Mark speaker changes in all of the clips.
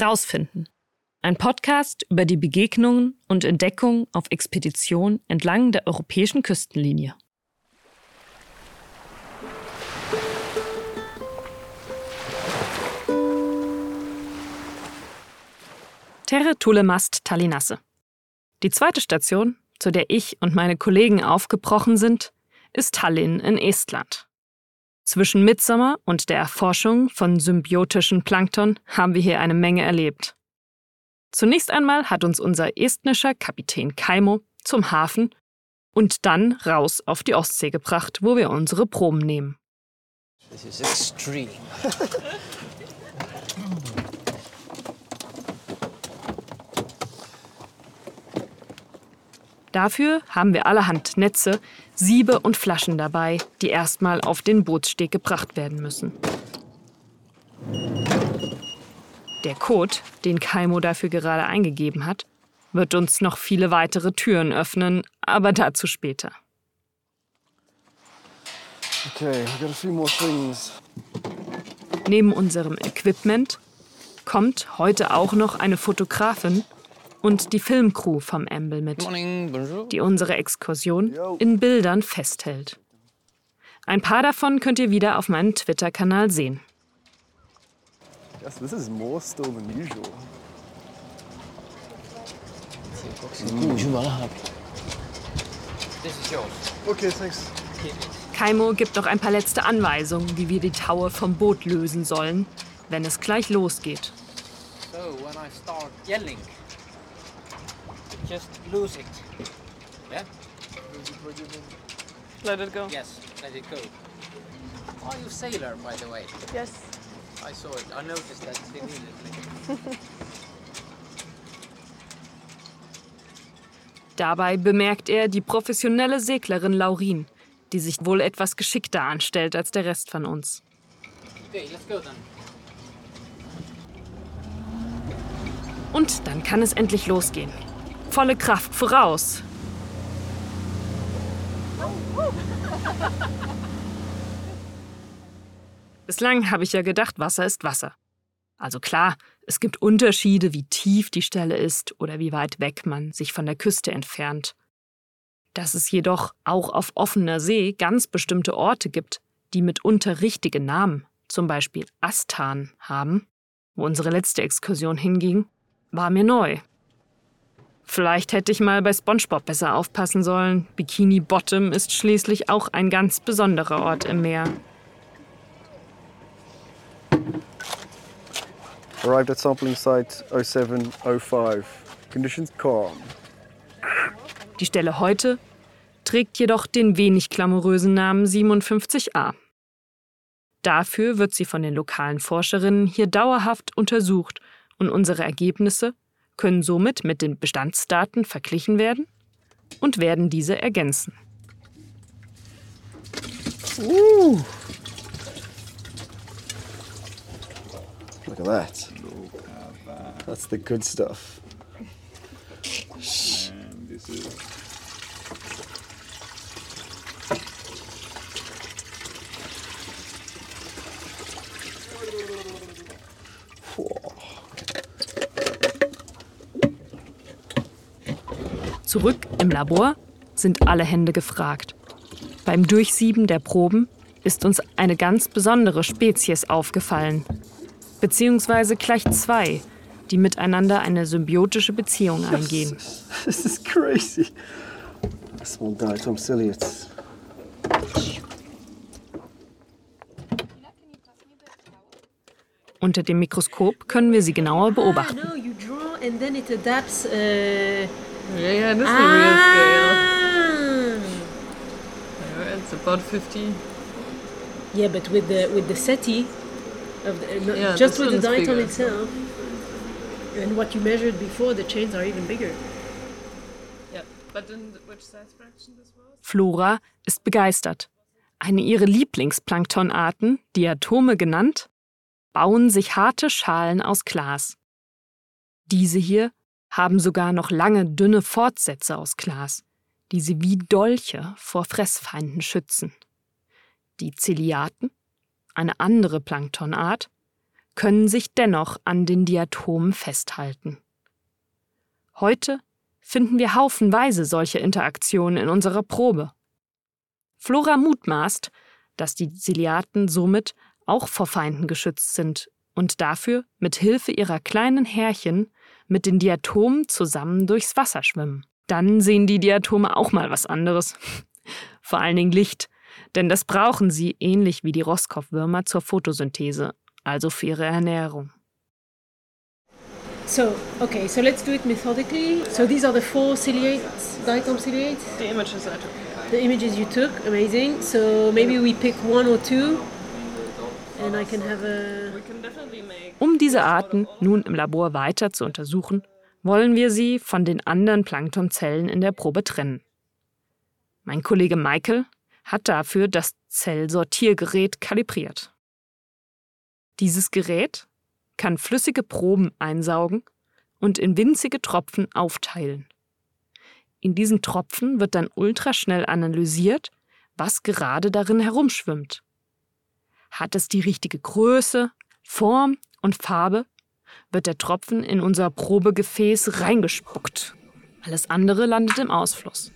Speaker 1: Rausfinden. Ein Podcast über die Begegnungen und Entdeckungen auf Expedition entlang der europäischen Küstenlinie. Terre Tulemast Tallinasse. Die zweite Station, zu der ich und meine Kollegen aufgebrochen sind, ist Tallinn in Estland. Zwischen Mitsommer und der Erforschung von symbiotischen Plankton haben wir hier eine Menge erlebt. Zunächst einmal hat uns unser estnischer Kapitän Kaimo zum Hafen und dann raus auf die Ostsee gebracht, wo wir unsere Proben nehmen. This is extreme. Dafür haben wir allerhand Netze, Siebe und Flaschen dabei, die erstmal auf den Bootssteg gebracht werden müssen. Der Code, den Kaimo dafür gerade eingegeben hat, wird uns noch viele weitere Türen öffnen, aber dazu später. Okay, we got a few more things. Neben unserem Equipment kommt heute auch noch eine Fotografin und die Filmcrew vom Amble mit, die unsere Exkursion in Bildern festhält. Ein paar davon könnt ihr wieder auf meinem Twitter-Kanal sehen. Yes, this is more still than usual. Okay, thanks. Kaimo gibt noch ein paar letzte Anweisungen, wie wir die Taue vom Boot lösen sollen, wenn es gleich losgeht. So, when I start yelling, Just lose it. Yeah? Let it go. Yes, let it go. Are you sailor, by the way? Yes. I saw it. I noticed that immediately. Dabei bemerkt er die professionelle Seglerin Laurin, die sich wohl etwas geschickter anstellt als der Rest von uns. Okay, let's go then. Und dann kann es endlich losgehen volle Kraft voraus. Bislang habe ich ja gedacht, Wasser ist Wasser. Also klar, es gibt Unterschiede, wie tief die Stelle ist oder wie weit weg man sich von der Küste entfernt. Dass es jedoch auch auf offener See ganz bestimmte Orte gibt, die mitunter richtige Namen, zum Beispiel Astan, haben, wo unsere letzte Exkursion hinging, war mir neu. Vielleicht hätte ich mal bei SpongeBob besser aufpassen sollen. Bikini Bottom ist schließlich auch ein ganz besonderer Ort im Meer. Arrived at sampling site 0705. Conditions calm. Die Stelle heute trägt jedoch den wenig glamourösen Namen 57a. Dafür wird sie von den lokalen Forscherinnen hier dauerhaft untersucht und unsere Ergebnisse können somit mit den Bestandsdaten verglichen werden und werden diese ergänzen. Uh. Look at that. That's the good stuff. Zurück im Labor sind alle Hände gefragt. Beim Durchsieben der Proben ist uns eine ganz besondere Spezies aufgefallen. Beziehungsweise gleich zwei, die miteinander eine symbiotische Beziehung eingehen. This is crazy. Small diatom ciliates. Unter dem Mikroskop können wir sie genauer beobachten. Ah, Yeah, yeah, this ah. real scale. Yeah, it's about 50. Yeah, but with the with the SETI, of the, no, yeah, just with the diatom itself, and what you measured before, the chains are even bigger. Yeah, but in which size fraction this was? Flora ist begeistert. Eine ihrer Lieblingsplanktonarten, die Atome genannt, bauen sich harte Schalen aus Glas. Diese hier haben sogar noch lange, dünne Fortsätze aus Glas, die sie wie Dolche vor können sich dennoch an den Diatomen festhalten. Heute finden wir haufenweise solche Interaktionen in unserer Probe. Flora mutmaßt, dass die Ziliaten somit auch vor Feinden geschützt sind und dafür mit Hilfe ihrer kleinen Härchen mit den Diatomen zusammen durchs Wasser schwimmen. Dann sehen die Diatome auch mal was anderes. Vor allen Dingen Licht, denn das brauchen sie ähnlich wie die Rosskopfwürmer zur Photosynthese, also für ihre Ernährung.
Speaker 2: So, okay, so let's do it methodically. So these are the four ciliates, diatom ciliates.
Speaker 3: The images I took.
Speaker 2: The images you took, amazing. So maybe we pick one or two and I can have a...
Speaker 1: Um diese Arten nun im Labor weiter zu untersuchen, wollen wir sie von den anderen Planktonzellen in der Probe trennen. Mein Kollege Michael hat dafür das Zellsortiergerät kalibriert. Dieses Gerät kann flüssige Proben einsaugen und in winzige Tropfen aufteilen. In diesen Tropfen wird dann ultraschnell analysiert, was gerade darin herumschwimmt. Hat es die richtige Größe, Form und Farbe, wird der Tropfen in unser Probegefäß reingespuckt. Alles andere landet im Ausfluss.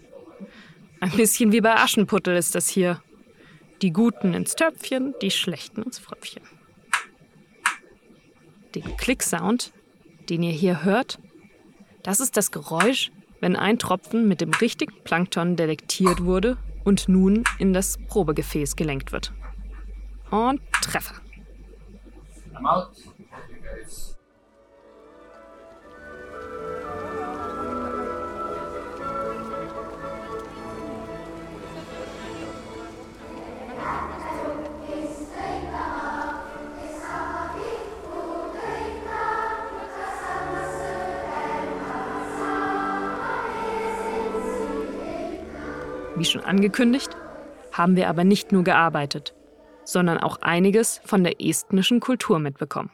Speaker 1: Ein bisschen wie bei Aschenputtel ist das hier. Die Guten ins Töpfchen, die Schlechten ins Fröpfchen. Den Klicksound, den ihr hier hört, das ist das Geräusch, wenn ein Tropfen mit dem richtigen Plankton detektiert wurde und nun in das Probegefäß gelenkt wird. Und Treffer. I'm out. Wie schon angekündigt, haben wir aber nicht nur gearbeitet, sondern auch einiges von der estnischen Kultur mitbekommen.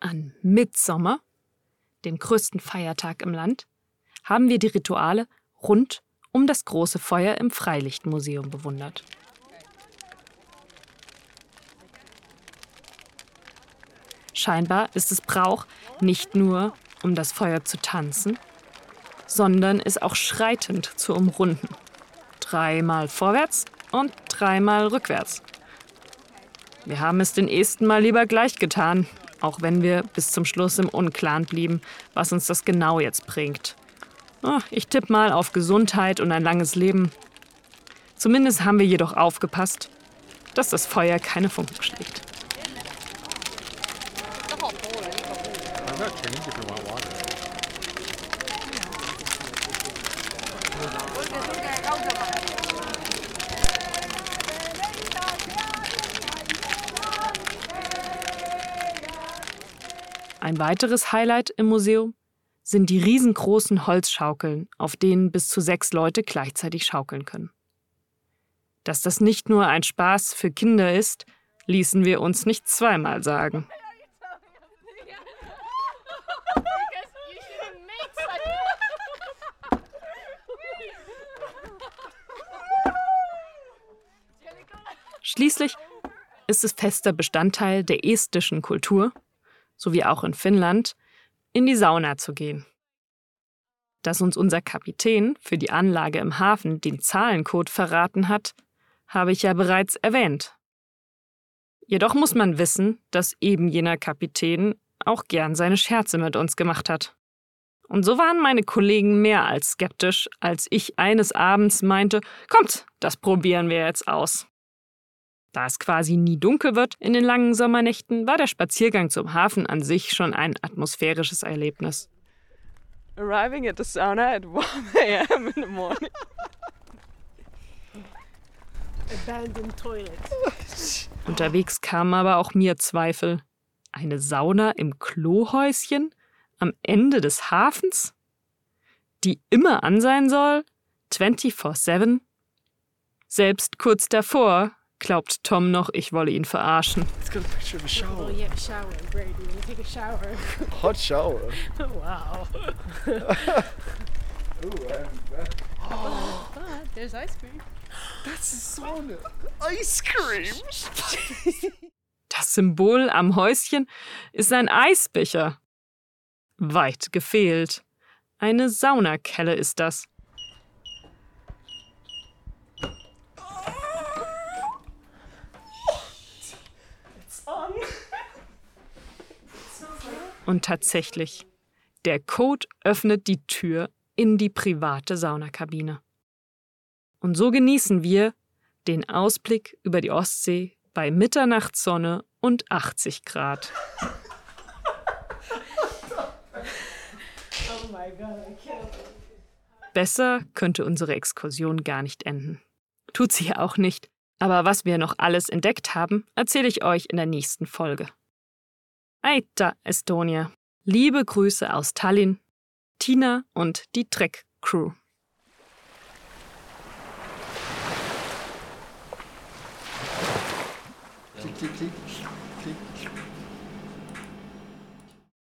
Speaker 1: An Mitsommer, dem größten Feiertag im Land, haben wir die Rituale rund um das große Feuer im Freilichtmuseum bewundert. Scheinbar ist es Brauch, nicht nur um das Feuer zu tanzen, sondern es auch schreitend zu umrunden dreimal vorwärts und dreimal rückwärts. Wir haben es den Esten mal lieber gleich getan, auch wenn wir bis zum Schluss im Unklaren blieben, was uns das genau jetzt bringt. Oh, ich tippe mal auf Gesundheit und ein langes Leben. Zumindest haben wir jedoch aufgepasst, dass das Feuer keine Funken schlägt. Ein weiteres Highlight im Museum sind die riesengroßen Holzschaukeln, auf denen bis zu sechs Leute gleichzeitig schaukeln können. Dass das nicht nur ein Spaß für Kinder ist, ließen wir uns nicht zweimal sagen. Schließlich ist es fester Bestandteil der estischen Kultur, sowie auch in Finnland, in die Sauna zu gehen. Dass uns unser Kapitän für die Anlage im Hafen den Zahlencode verraten hat, habe ich ja bereits erwähnt. Jedoch muss man wissen, dass eben jener Kapitän auch gern seine Scherze mit uns gemacht hat. Und so waren meine Kollegen mehr als skeptisch, als ich eines Abends meinte, kommt, das probieren wir jetzt aus. Da es quasi nie dunkel wird in den langen Sommernächten, war der Spaziergang zum Hafen an sich schon ein atmosphärisches Erlebnis.
Speaker 3: Arriving at the sauna at 1 a.m. in the morning.
Speaker 2: Abandoned toilet.
Speaker 1: Unterwegs kamen aber auch mir Zweifel. Eine Sauna im Klohäuschen am Ende des Hafens? Die immer an sein soll? 24-7? Selbst kurz davor glaubt Tom noch, ich wolle ihn verarschen.
Speaker 4: Let's get a picture of a shower.
Speaker 2: Oh yeah, shower, Brady. You take a shower.
Speaker 4: Hot shower.
Speaker 2: wow.
Speaker 4: Ooh, I'm
Speaker 2: oh. There's ice cream.
Speaker 4: That's a sauna. Ice cream.
Speaker 1: Das Symbol am Häuschen ist ein Eisbecher. Weit gefehlt. Eine Saunakelle ist das. Und tatsächlich, der Code öffnet die Tür in die private Saunakabine. Und so genießen wir den Ausblick über die Ostsee bei Mitternachtssonne und 80 Grad. Besser könnte unsere Exkursion gar nicht enden. Tut sie ja auch nicht. Aber was wir noch alles entdeckt haben, erzähle ich euch in der nächsten Folge. Aita, Estonia. Liebe Grüße aus Tallinn, Tina und die Trek Crew. Klick, klick, klick.